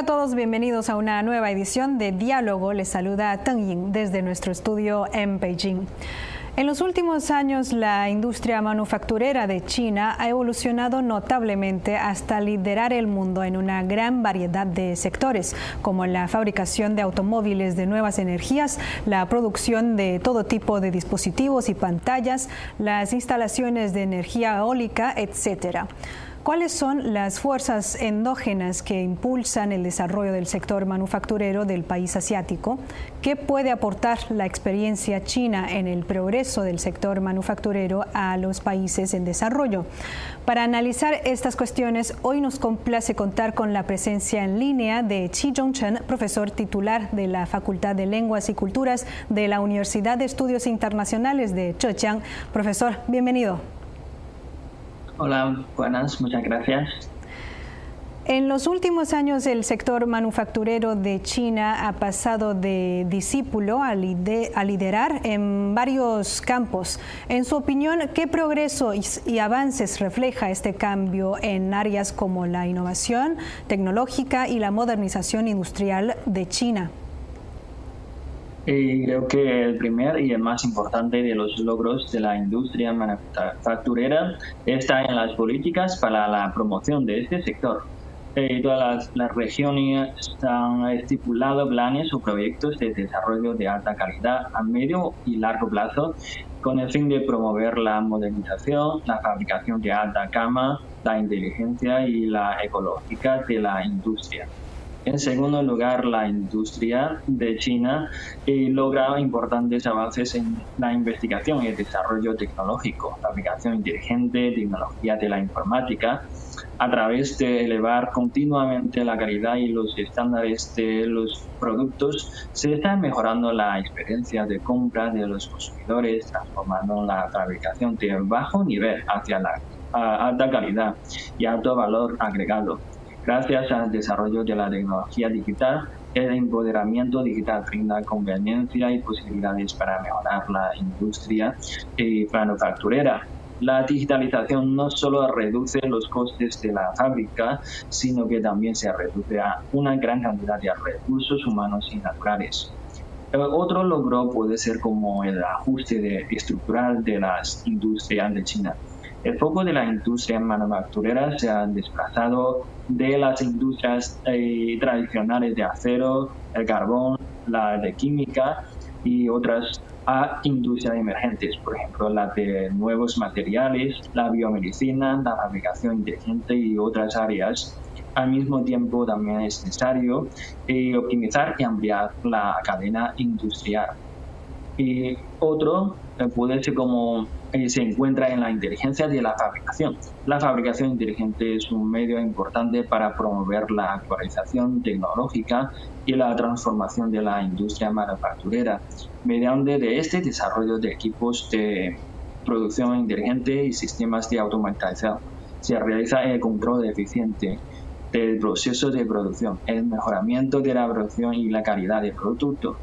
Hola a todos, bienvenidos a una nueva edición de Diálogo. Les saluda Teng Ying desde nuestro estudio en Beijing. En los últimos años, la industria manufacturera de China ha evolucionado notablemente hasta liderar el mundo en una gran variedad de sectores, como la fabricación de automóviles de nuevas energías, la producción de todo tipo de dispositivos y pantallas, las instalaciones de energía eólica, etc. ¿Cuáles son las fuerzas endógenas que impulsan el desarrollo del sector manufacturero del país asiático? ¿Qué puede aportar la experiencia china en el progreso del sector manufacturero a los países en desarrollo? Para analizar estas cuestiones, hoy nos complace contar con la presencia en línea de Chi Zhongchen, profesor titular de la Facultad de Lenguas y Culturas de la Universidad de Estudios Internacionales de Zhejiang. Profesor, bienvenido. Hola, buenas, muchas gracias. En los últimos años el sector manufacturero de China ha pasado de discípulo a, liderar en varios campos. En su opinión, ¿qué progreso y avances refleja este cambio en áreas como la innovación tecnológica y la modernización industrial de China? Y creo que el primer y el más importante de los logros de la industria manufacturera está en las políticas para la promoción de este sector. Eh, todas las, regiones han estipulado planes o proyectos de desarrollo de alta calidad a medio y largo plazo con el fin de promover la modernización, la fabricación de alta gama, la inteligencia y la ecológica de la industria. En segundo lugar, la industria de China eh, logra importantes avances en la investigación y el desarrollo tecnológico, la aplicación inteligente, tecnología de la informática, a través de elevar continuamente la calidad y los estándares de los productos, se está mejorando la experiencia de compra de los consumidores, transformando la fabricación de bajo nivel hacia la alta calidad y alto valor agregado. Gracias al desarrollo de la tecnología digital, el empoderamiento digital brinda conveniencia y posibilidades para mejorar la industria manufacturera. La digitalización no solo reduce los costes de la fábrica, sino que también se reduce a una gran cantidad de recursos humanos y naturales. Otro logro puede ser como el ajuste estructural de las industrias de China. El foco de la industria manufacturera se ha desplazado de las industrias eh, tradicionales de acero, el carbón, la de química y otras a industrias emergentes, por ejemplo, la de nuevos materiales, la biomedicina, la fabricación inteligente y otras áreas. Al mismo tiempo, también es necesario eh, optimizar y ampliar la cadena industrial. Y otro eh, puede ser como eh, se encuentra en la inteligencia de la fabricación. La fabricación inteligente es un medio importante para promover la actualización tecnológica y la transformación de la industria manufacturera mediante de este desarrollo de equipos de producción inteligente y sistemas de automatización. Se realiza el control eficiente del proceso de producción, el mejoramiento de la producción y la calidad del producto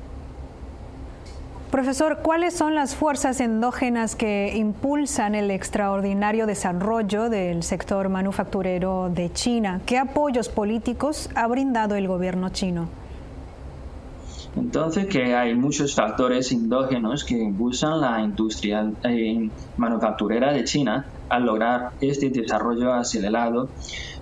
Profesor, ¿cuáles son las fuerzas endógenas que impulsan el extraordinario desarrollo del sector manufacturero de China? ¿Qué apoyos políticos ha brindado el gobierno chino? Entonces que hay muchos factores endógenos que impulsan la industria eh, manufacturera de China al lograr este desarrollo acelerado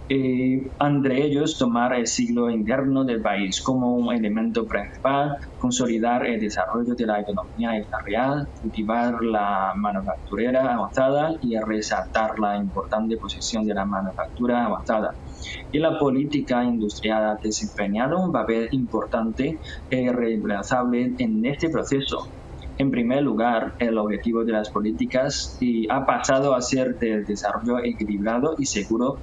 eh, entre ellos tomar el siglo interno del país como un elemento principal, consolidar el desarrollo de la economía real, cultivar la manufacturera avanzada y resaltar la importante posición de la manufactura avanzada. Y la política industrial ha desempeñado un papel importante e irreemplazable en este proceso. En primer lugar, el objetivo de las políticas ha pasado a ser del desarrollo equilibrado y seguro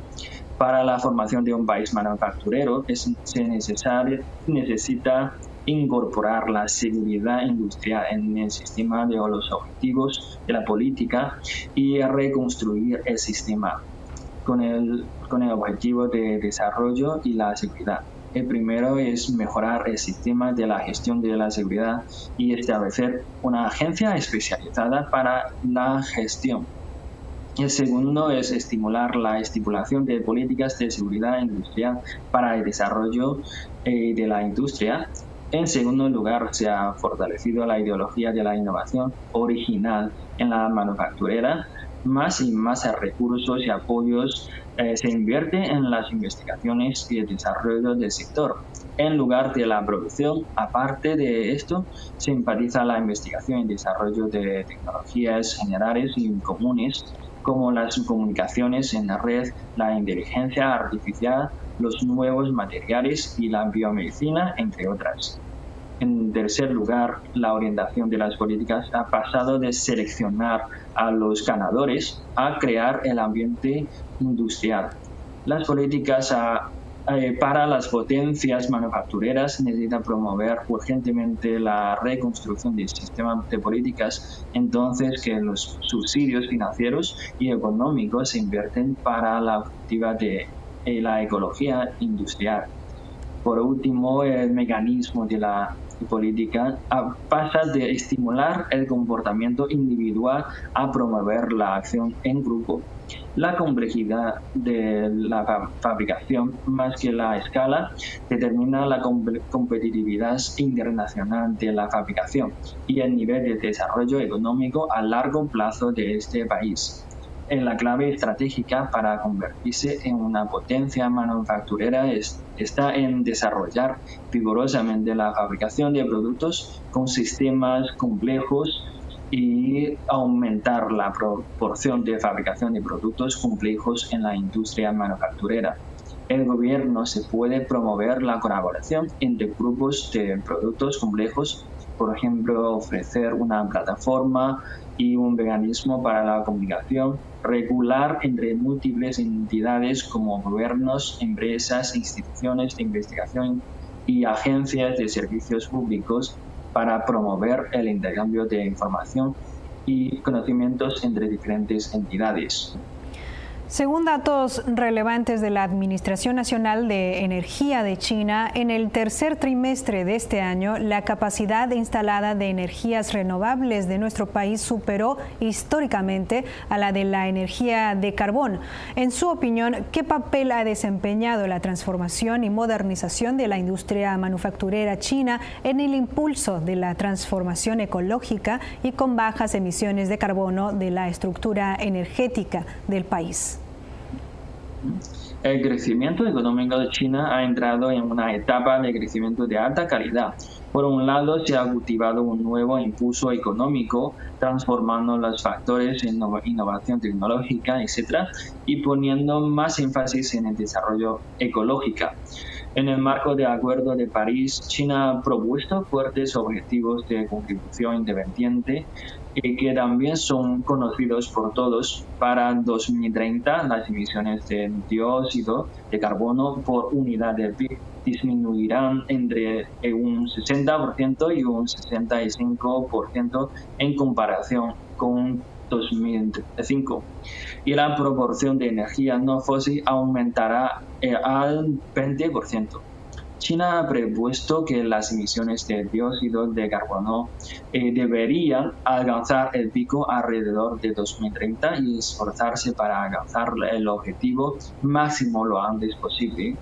para la formación de un país manufacturero es, se necesita incorporar la seguridad industrial en el sistema de los objetivos de la política y reconstruir el sistema con el, con el objetivo de desarrollo y la seguridad. El primero es mejorar el sistema de la gestión de la seguridad y establecer una agencia especializada para la gestión El segundo es estimular la estipulación de políticas de seguridad industrial para el desarrollo eh, de la industria. En segundo lugar, se ha fortalecido la ideología de la innovación original en la manufacturera. Más y más recursos y apoyos eh, se invierte en las investigaciones y el desarrollo del sector. En lugar de la producción, aparte de esto, se enfatiza la investigación y desarrollo de tecnologías generales y comunes como las comunicaciones en la red, la inteligencia artificial, los nuevos materiales y la biomedicina, entre otras. En tercer lugar, la orientación de las políticas ha pasado de seleccionar a los ganadores a crear el ambiente industrial. Las políticas eh, para las potencias manufactureras necesitan promover urgentemente la reconstrucción del sistema de políticas, entonces que los subsidios financieros y económicos se invierten para la actividad de eh, la ecología industrial. Por último, el mecanismo de la política pasa de estimular el comportamiento individual a promover la acción en grupo. La complejidad de la fabricación más que la escala determina la competitividad internacional de la fabricación y el nivel de desarrollo económico a largo plazo de este país en la clave estratégica para convertirse en una potencia manufacturera está en desarrollar vigorosamente la fabricación de productos con sistemas complejos y aumentar la proporción de fabricación de productos complejos en la industria manufacturera. El gobierno se puede promover la colaboración entre grupos de productos complejos, por ejemplo, ofrecer una plataforma y un mecanismo para la comunicación regular entre múltiples entidades como gobiernos, empresas, instituciones de investigación y agencias de servicios públicos para promover el intercambio de información y conocimientos entre diferentes entidades. Según datos relevantes de la Administración Nacional de Energía de China, en el tercer trimestre de este año, la capacidad instalada de energías renovables de nuestro país superó históricamente a la de la energía de carbón. En su opinión, ¿qué papel ha desempeñado la transformación y modernización de la industria manufacturera china en el impulso de la transformación ecológica y con bajas emisiones de carbono de la estructura energética del país? El crecimiento económico de China ha entrado en una etapa de crecimiento de alta calidad. Por un lado, se ha cultivado un nuevo impulso económico, transformando los factores en innovación tecnológica, etc., y poniendo más énfasis en el desarrollo ecológico. En el marco del Acuerdo de París, China ha propuesto fuertes objetivos de contribución independiente y que también son conocidos por todos. Para 2030, las emisiones de dióxido de carbono por unidad de PIB disminuirán entre un 60% y un 65% en comparación con 2005 y la proporción de energía no fósil aumentará eh, al 20%. China ha propuesto que las emisiones de dióxido de carbono eh, deberían alcanzar el pico alrededor de 2030 y esforzarse para alcanzar el objetivo máximo lo antes posible.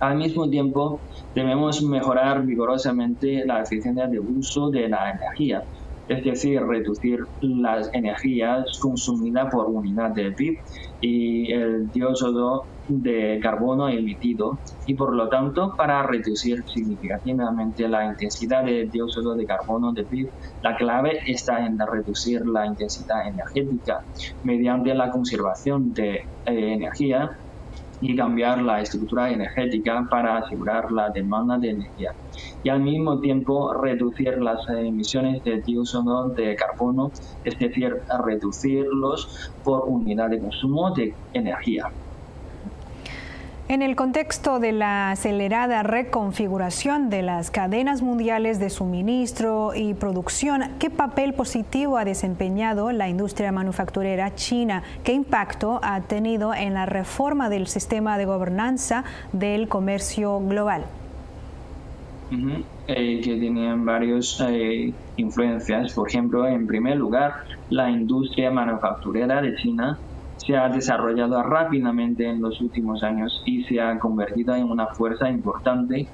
Al mismo tiempo, debemos mejorar vigorosamente la eficiencia de uso de la energía, es decir, reducir las energías consumidas por unidad de PIB y el dióxido de carbono emitido y por lo tanto para reducir significativamente la intensidad de dióxido de carbono de PIB, la clave está en reducir la intensidad energética mediante la conservación de eh, energía y cambiar la estructura energética para asegurar la demanda de energía y al mismo tiempo reducir las emisiones de dióxido de carbono, es decir, reducirlos por unidad de consumo de energía. En el contexto de la acelerada reconfiguración de las cadenas mundiales de suministro y producción, ¿qué papel positivo ha desempeñado la industria manufacturera china? ¿Qué impacto ha tenido en la reforma del sistema de gobernanza del comercio global? Eh, que tienen varias eh, influencias. Por ejemplo, en primer lugar, la industria manufacturera de China se ha desarrollado rápidamente en los últimos años y se ha convertido en una fuerza importante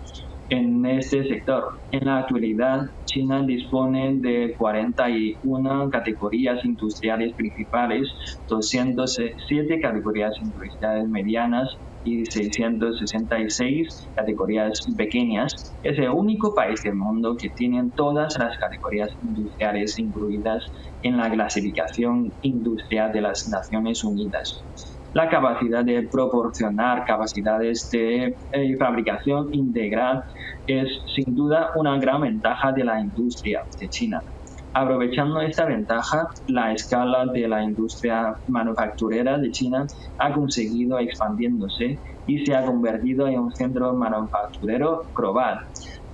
en este sector. En la actualidad, China dispone de 41 categorías industriales principales, 207 categorías industriales medianas y 666 categorías pequeñas. Es el único país del mundo que tiene todas las categorías industriales incluidas en la clasificación industrial de las Naciones Unidas la capacidad de proporcionar capacidades de eh, fabricación integral es sin duda una gran ventaja de la industria de China. Aprovechando esta ventaja, la escala de la industria manufacturera de China ha conseguido expandiéndose y se ha convertido en un centro manufacturero global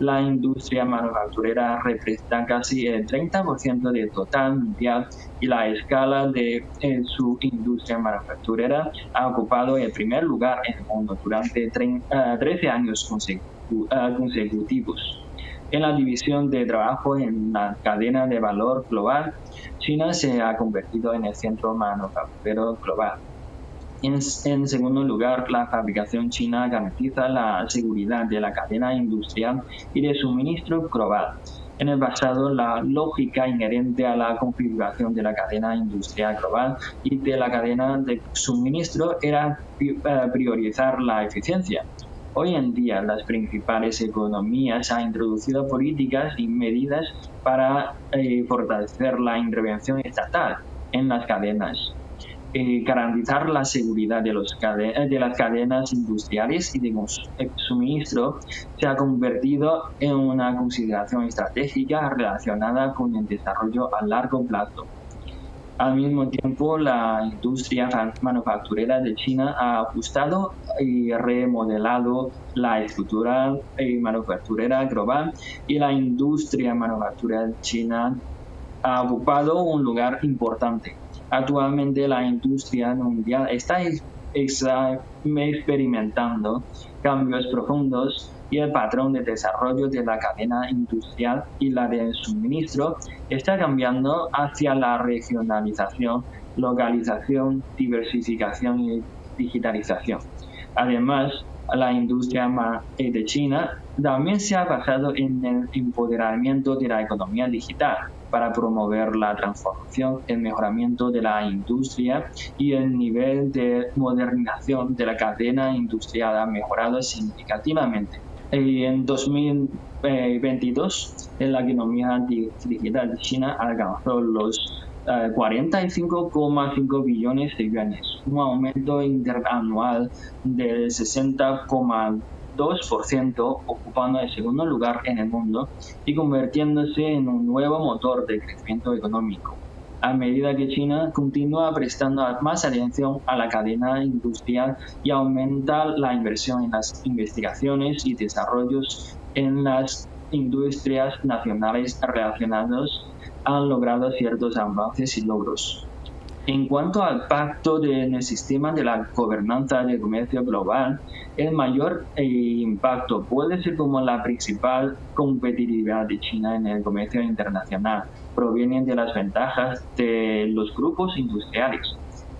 la industria manufacturera representa casi el 30% del total mundial y la escala de su industria manufacturera ha ocupado el primer lugar en el mundo durante 13 eh, años eh, consecutivos. En la división de trabajo en la cadena de valor global, China se ha convertido en el centro manufacturero global. En, segundo lugar, la fabricación china garantiza la seguridad de la cadena industrial y de suministro global. En el pasado, la lógica inherente a la configuración de la cadena industrial global y de la cadena de suministro era eh, priorizar la eficiencia. Hoy en día, las principales economías han introducido políticas y medidas para eh, fortalecer la intervención estatal en las cadenas eh, garantizar la seguridad de, eh, de las cadenas industriales y de suministro se ha convertido en una consideración estratégica relacionada con el desarrollo a largo plazo. Al mismo tiempo, la industria manufacturera de China ha ajustado y remodelado la estructura manufacturera global y la industria manufacturera china ha ocupado un lugar importante. Actualmente la industria mundial está experimentando cambios profundos y el patrón de desarrollo de la cadena industrial y la de suministro está cambiando hacia la regionalización, localización, diversificación y digitalización. Además, la industria de China también se ha basado en el empoderamiento de la economía digital para promover la transformación, el mejoramiento de la industria y el nivel de modernización de la cadena industrial ha mejorado significativamente. Y en 2022, la economía digital de China alcanzó los 45,5 eh, billones de yuanes, un aumento interanual del 60,2%. 2%, ocupando el segundo lugar en el mundo y convirtiéndose en un nuevo motor de crecimiento económico. A medida que China continúa prestando más atención a la cadena industrial y aumenta la inversión en las investigaciones y desarrollos en las industrias nacionales relacionados, han logrado ciertos avances y logros. En cuanto al pacto en el sistema de la gobernanza del comercio global, el mayor eh, impacto puede ser como la principal competitividad de China en el comercio internacional proviene de las ventajas de los grupos industriales.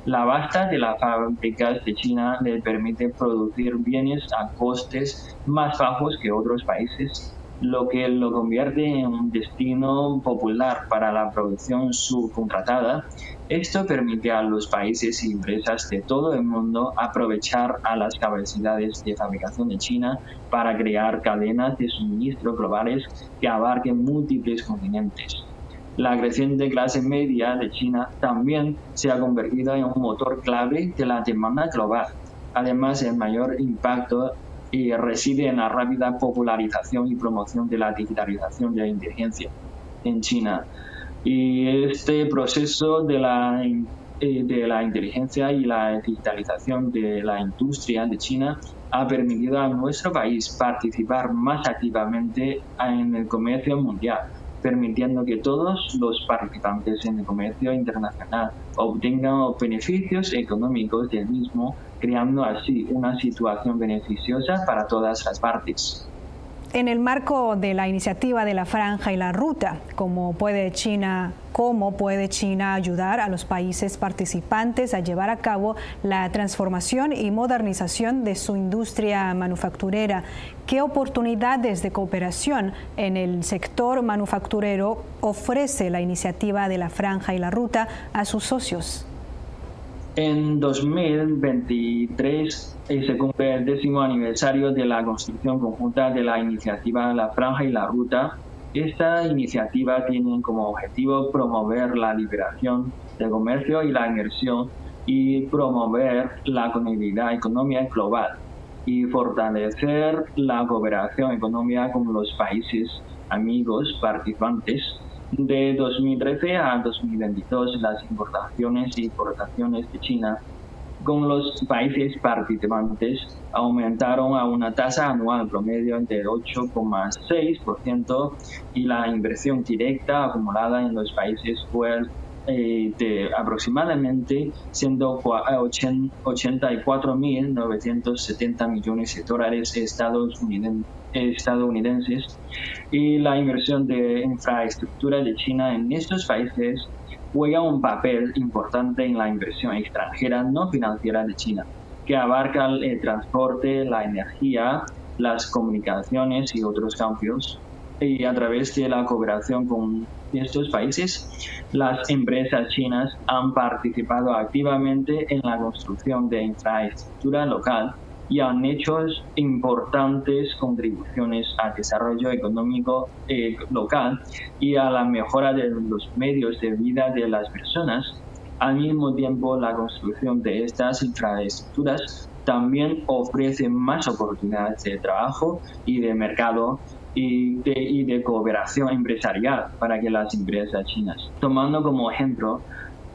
La basta de las fábricas de China le permite producir bienes a costes más bajos que otros países lo que lo convierte en un destino popular para la producción subcontratada. Esto permite a los países y empresas de todo el mundo aprovechar a las capacidades de fabricación de China para crear cadenas de suministro globales que abarquen múltiples continentes. La creciente clase media de China también se ha convertido en un motor clave de la demanda global. Además, el mayor impacto y reside en la rápida popularización y promoción de la digitalización de la inteligencia en China. Y este proceso de la, eh, de la inteligencia y la digitalización de la industria de China ha permitido a nuestro país participar más activamente en el comercio mundial permitiendo que todos los participantes en el comercio internacional obtengan beneficios económicos del mismo, creando así una situación beneficiosa para todas las partes. En el marco de la iniciativa de la Franja y la Ruta, ¿cómo puede China, cómo puede China ayudar a los países participantes a llevar a cabo la transformación y modernización de su industria manufacturera? ¿Qué oportunidades de cooperación en el sector manufacturero ofrece la iniciativa de la Franja y la Ruta a sus socios? En 2023 eh, se cumple el décimo aniversario de la construcción conjunta de la iniciativa La Franja y la Ruta. Esta iniciativa tiene como objetivo promover la liberación del comercio y la inversión y promover la conectividad económica global y fortalecer la cooperación económica con los países amigos participantes de 2013 a 2022, las importaciones y exportaciones de China con los países participantes aumentaron a una tasa anual promedio del 8,6% y la inversión directa acumulada en los países fue eh, de aproximadamente 84.970 millones de dólares estadounidenses estadounidenses y la inversión de infraestructura de China en estos países juega un papel importante en la inversión extranjera no financiera de China, que abarca el transporte, la energía, las comunicaciones y otros cambios. Y a través de la cooperación con estos países, las empresas chinas han participado activamente en la construcción de infraestructura local y han hecho importantes contribuciones al desarrollo económico eh, local y a la mejora de los medios de vida de las personas. Al mismo tiempo, la construcción de estas infraestructuras también ofrece más oportunidades de trabajo y de mercado y de, y de cooperación empresarial para que las empresas chinas. Tomando como ejemplo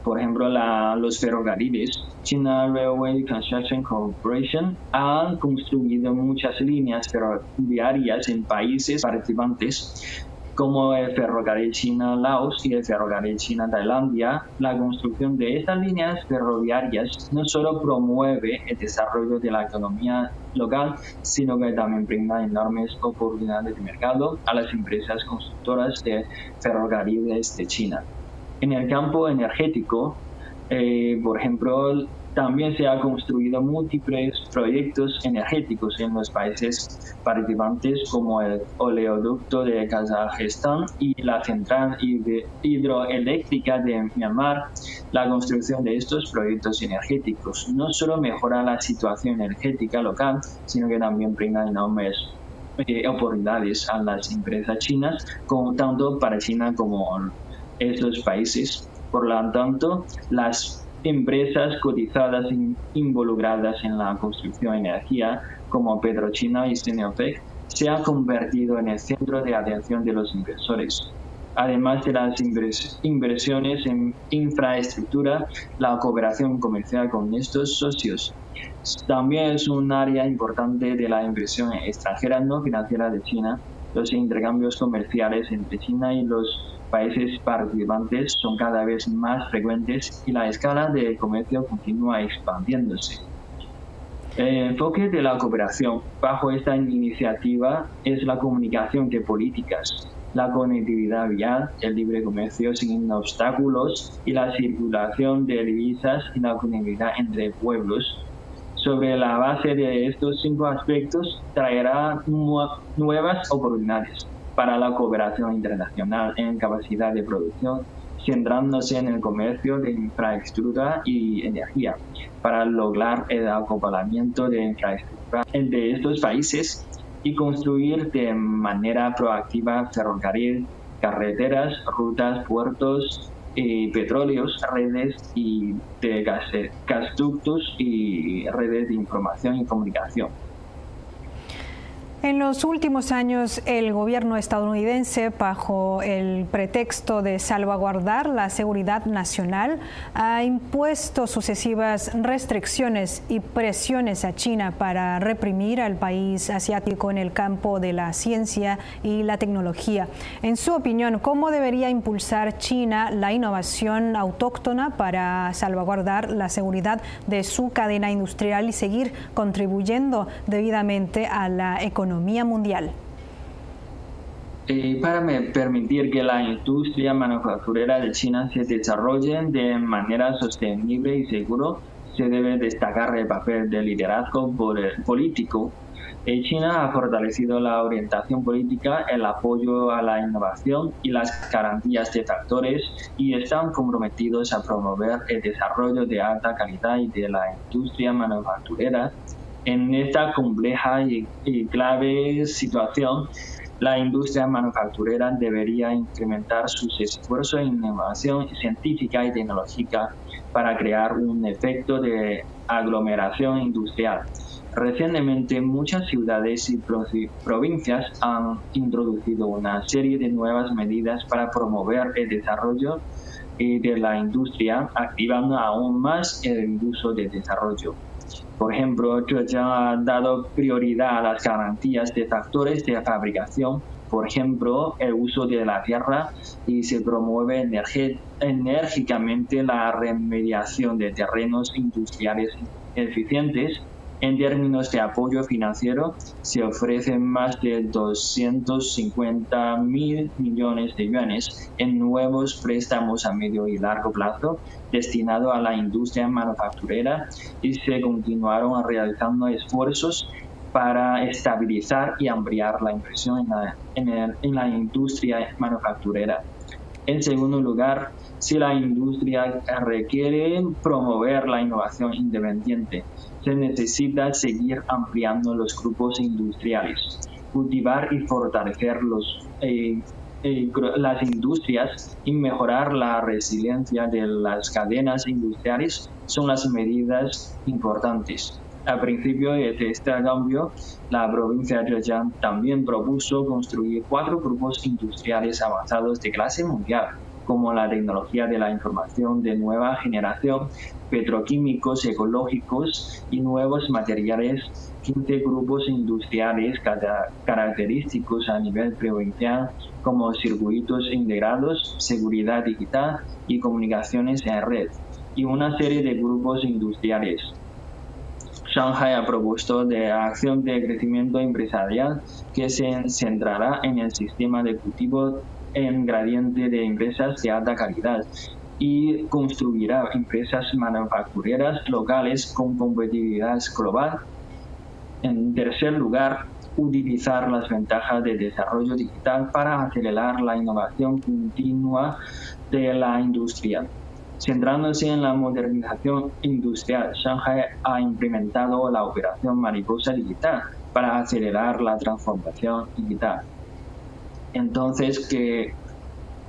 por ejemplo, los ferrocarriles. China Railway Construction Corporation ha construido muchas líneas ferroviarias en países participantes como el ferrocarril China-Laos y el ferrocarril China-Tailandia, la construcción de estas líneas ferroviarias no solo promueve el desarrollo de la economía local, sino que también brinda enormes oportunidades de mercado a las empresas constructoras de ferrocarriles de China. En el campo energético, eh, por ejemplo, también se han construido múltiples proyectos energéticos en los países participantes como el oleoducto de Kazajistán y la central hidroeléctrica de Myanmar. La construcción de estos proyectos energéticos no solo mejora la situación energética local, sino que también brinda enormes eh, oportunidades a las empresas chinas, tanto para China como estos países. Por lo tanto, las empresas cotizadas involucradas en la construcción de energía, como Petrochina y Sinopec, se han convertido en el centro de atención de los inversores. Además de las inversiones en infraestructura, la cooperación comercial con estos socios también es un área importante de la inversión extranjera no financiera de China. Los intercambios comerciales entre China y los países participantes son cada vez más frecuentes y la escala de comercio continúa expandiéndose. El enfoque de la cooperación bajo esta iniciativa es la comunicación de políticas, la conectividad vial, el libre comercio sin obstáculos y la circulación de divisas y la conectividad entre pueblos. Sobre la base de estos cinco aspectos traerá nuevas oportunidades para la cooperación internacional en capacidad de producción, centrándose en el comercio de infraestructura y energía, para lograr el acoplamiento de infraestructura entre estos países y construir de manera proactiva ferrocarril, carreteras, rutas, puertos, y petróleos, redes y de gasductos y redes de información y comunicación. En los últimos años, el gobierno estadounidense, bajo el pretexto de salvaguardar la seguridad nacional, ha impuesto sucesivas restricciones y presiones a China para reprimir al país asiático en el campo de la ciencia y la tecnología. En su opinión, ¿cómo debería impulsar China la innovación autóctona para salvaguardar la seguridad de su cadena industrial y seguir contribuyendo debidamente a la economía? Mundial? eh, para permitir que la industria manufacturera de China se desarrolle de manera sostenible y seguro, se debe destacar el papel del liderazgo político. China ha fortalecido la orientación política, el apoyo a la innovación y las garantías de factores y están comprometidos a promover el desarrollo de alta calidad y de la industria manufacturera. En esta compleja y clave situación, la industria manufacturera debería incrementar sus esfuerzos en innovación científica y tecnológica para crear un efecto de aglomeración industrial. Recientemente muchas ciudades y provincias han introducido una serie de nuevas medidas para promover el desarrollo de la industria, activando aún más el uso de desarrollo. Por ejemplo, Zhejiang ha dado prioridad a las garantías de factores de fabricación, por ejemplo, el uso de la tierra y se promueve enérgicamente la remediación de terrenos industriales eficientes en términos de apoyo financiero, se ofrecen más de 250 mil millones de yuanes en nuevos préstamos a medio y largo plazo destinados a la industria manufacturera y se continuaron realizando esfuerzos para estabilizar y ampliar la inversión en en la industria manufacturera. En segundo lugar, si la industria requiere promover la innovación independiente, se necesita seguir ampliando los grupos industriales, cultivar y fortalecer los, eh, eh, las industrias y mejorar la resiliencia de las cadenas industriales son las medidas importantes. A principio de este cambio, la provincia de Zhejiang también propuso construir cuatro grupos industriales avanzados de clase mundial como la tecnología de la información de nueva generación, petroquímicos ecológicos y nuevos materiales, 15 grupos industriales característicos a nivel provincial como circuitos integrados, seguridad digital y comunicaciones en red, y una serie de grupos industriales. Shanghai ha propuesto de acción de crecimiento empresarial que se centrará en el sistema de cultivo en gradiente de empresas de alta calidad y construirá empresas manufactureras locales con competitividad global. En tercer lugar, utilizar las ventajas de desarrollo digital para acelerar la innovación continua de la industria. Centrándose en la modernización industrial, Shanghai ha implementado la operación Mariposa Digital para acelerar la transformación digital. Entonces, que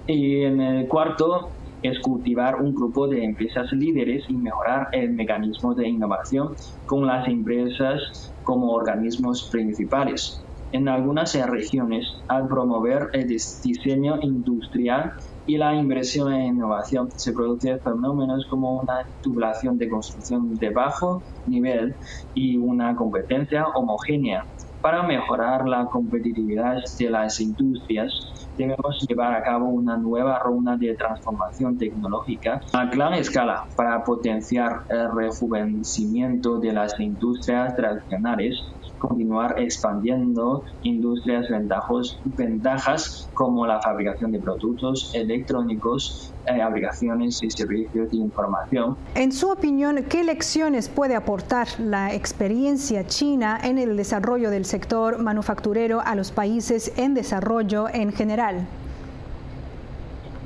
y en el cuarto es cultivar un grupo de empresas líderes y mejorar el mecanismo de innovación con las empresas como organismos principales. En algunas regiones, al promover el diseño industrial y la inversión en innovación, se producen fenómenos como una tubulación de construcción de bajo nivel y una competencia homogénea para mejorar la competitividad de las industrias, debemos llevar a cabo una nueva ronda de transformación tecnológica a gran escala para potenciar el rejuvenecimiento de las industrias tradicionales continuar expandiendo industrias ventajas como la fabricación de productos electrónicos, eh, aplicaciones y servicios de información. En su opinión, ¿qué lecciones puede aportar la experiencia china en el desarrollo del sector manufacturero a los países en desarrollo en general?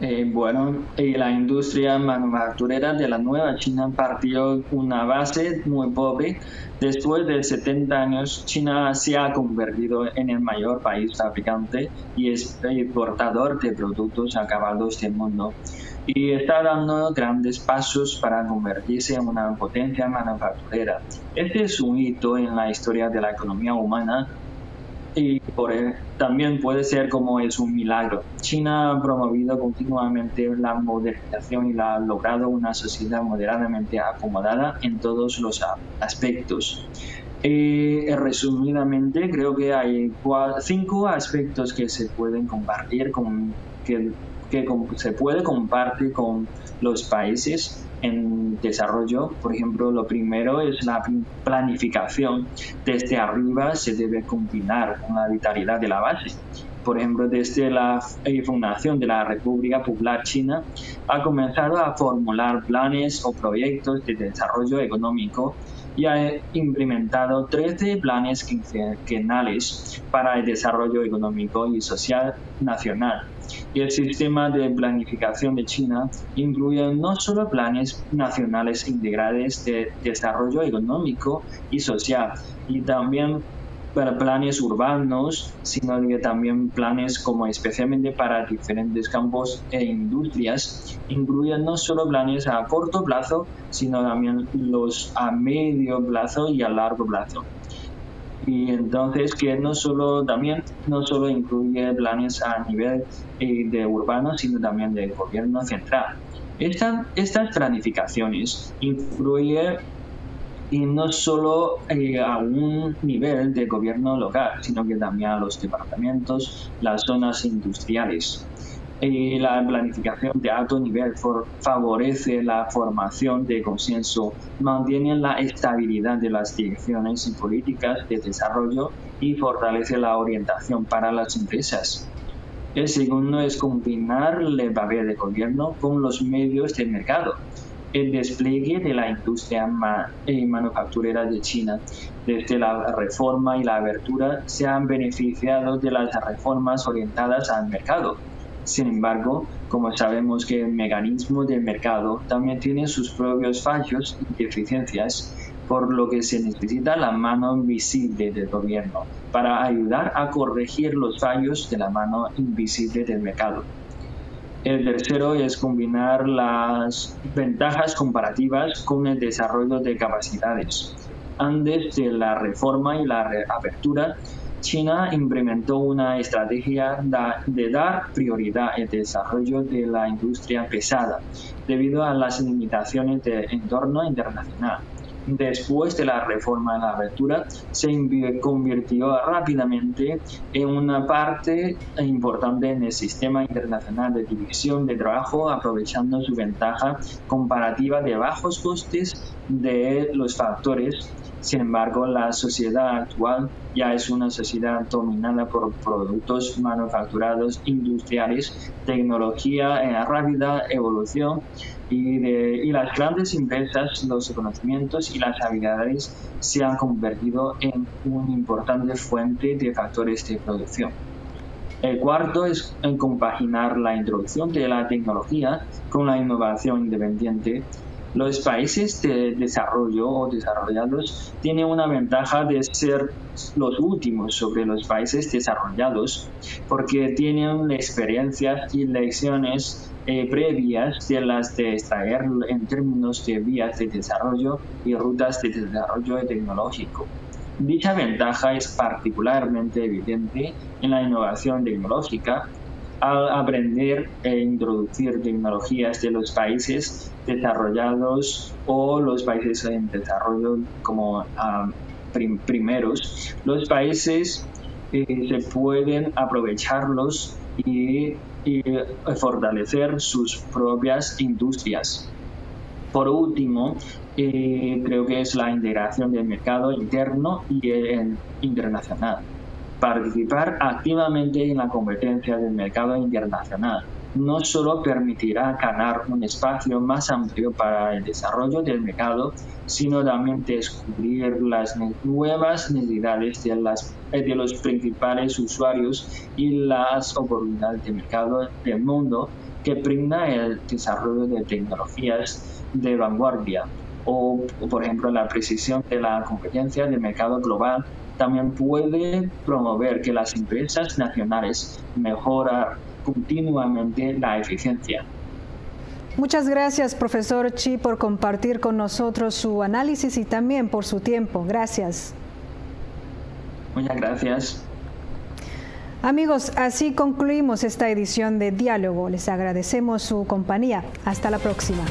Eh, bueno, eh, la industria manufacturera de la nueva China partió una base muy pobre. Después de 70 años, China se ha convertido en el mayor país fabricante y exportador de productos acabados del mundo. Y está dando grandes pasos para convertirse en una potencia manufacturera. Este es un hito en la historia de la economía humana también puede ser como es un milagro. China ha promovido continuamente la modernización y ha logrado una sociedad moderadamente acomodada en todos los aspectos. Eh, resumidamente, creo que hay cinco aspectos que se pueden compartir con que, que se puede compartir con los países en desarrollo. Por ejemplo, lo primero es la planificación. Desde arriba se debe combinar con la vitalidad de la base. por ejemplo, desde la eh, fundación de la República Popular China, ha comenzado a formular planes o proyectos de desarrollo económico y ha implementado 13 planes quinquenales para el desarrollo económico y social nacional. Y el sistema de planificación de China incluye no solo planes nacionales integrales de desarrollo económico y social, y también para planes urbanos, sino que también planes como especialmente para diferentes campos e industrias. Incluyen no solo planes a corto plazo, sino también los a medio plazo y a largo plazo. Y entonces que no solo también no solo incluye planes a nivel eh, de urbano, sino también de gobierno central. estas planificaciones incluyen y no solo eh, a un nivel de gobierno local, sino que también a los departamentos, las zonas industriales. Y la planificación de alto nivel favorece la formación de consenso, mantiene la estabilidad de las direcciones y políticas de desarrollo y fortalece la orientación para las empresas. El segundo es combinar el papel de gobierno con los medios de mercado el despliegue de la industria eh, manufacturera de China. Desde la reforma y la abertura se han beneficiado de las reformas orientadas al mercado. Sin embargo, como sabemos que el mecanismo del mercado también tiene sus propios fallos y deficiencias, por lo que se necesita la mano invisible del gobierno para ayudar a corregir los fallos de la mano invisible del mercado. El tercero es combinar las ventajas comparativas con el desarrollo de capacidades. Antes de la reforma y la apertura, China implementó una estrategia de dar prioridad al desarrollo de la industria pesada debido a las limitaciones del entorno internacional después de la reforma de la abertura, se convirtió rápidamente en una parte importante en el sistema internacional de división de trabajo, aprovechando su ventaja comparativa de bajos costes de los factores. Sin embargo, la sociedad actual ya es una sociedad dominada por productos manufacturados industriales, tecnología en rápida evolución y, las grandes empresas, los conocimientos y las habilidades se han convertido en una importante fuente de factores de producción. El cuarto es compaginar la introducción de la tecnología con la innovación independiente los países de desarrollo o desarrollados tienen una ventaja de ser los últimos sobre los países desarrollados porque tienen experiencias y lecciones eh, previas de las de extraer en términos de vías de desarrollo y rutas de desarrollo tecnológico. Dicha ventaja es particularmente evidente en la innovación tecnológica al aprender e introducir tecnologías de los países desarrollados o los países en desarrollo como ah, primeros, los países eh, se pueden aprovecharlos y, fortalecer sus propias industrias. Por último, eh, creo que es la integración del mercado interno y el internacional participar activamente en la competencia del mercado internacional no solo permitirá ganar un espacio más amplio para el desarrollo del mercado, sino también descubrir las nuevas necesidades de, las, de los principales usuarios y las oportunidades de mercado del mundo que brinda el desarrollo de tecnologías de vanguardia. O, por ejemplo, la precisión de la competencia del mercado global también puede promover que las empresas nacionales mejoren continuamente la eficiencia. Muchas gracias, profesor Chi, por compartir con nosotros su análisis y también por su tiempo. Gracias. Muchas gracias. Amigos, así concluimos esta edición de Diálogo. Les agradecemos su compañía. Hasta la próxima.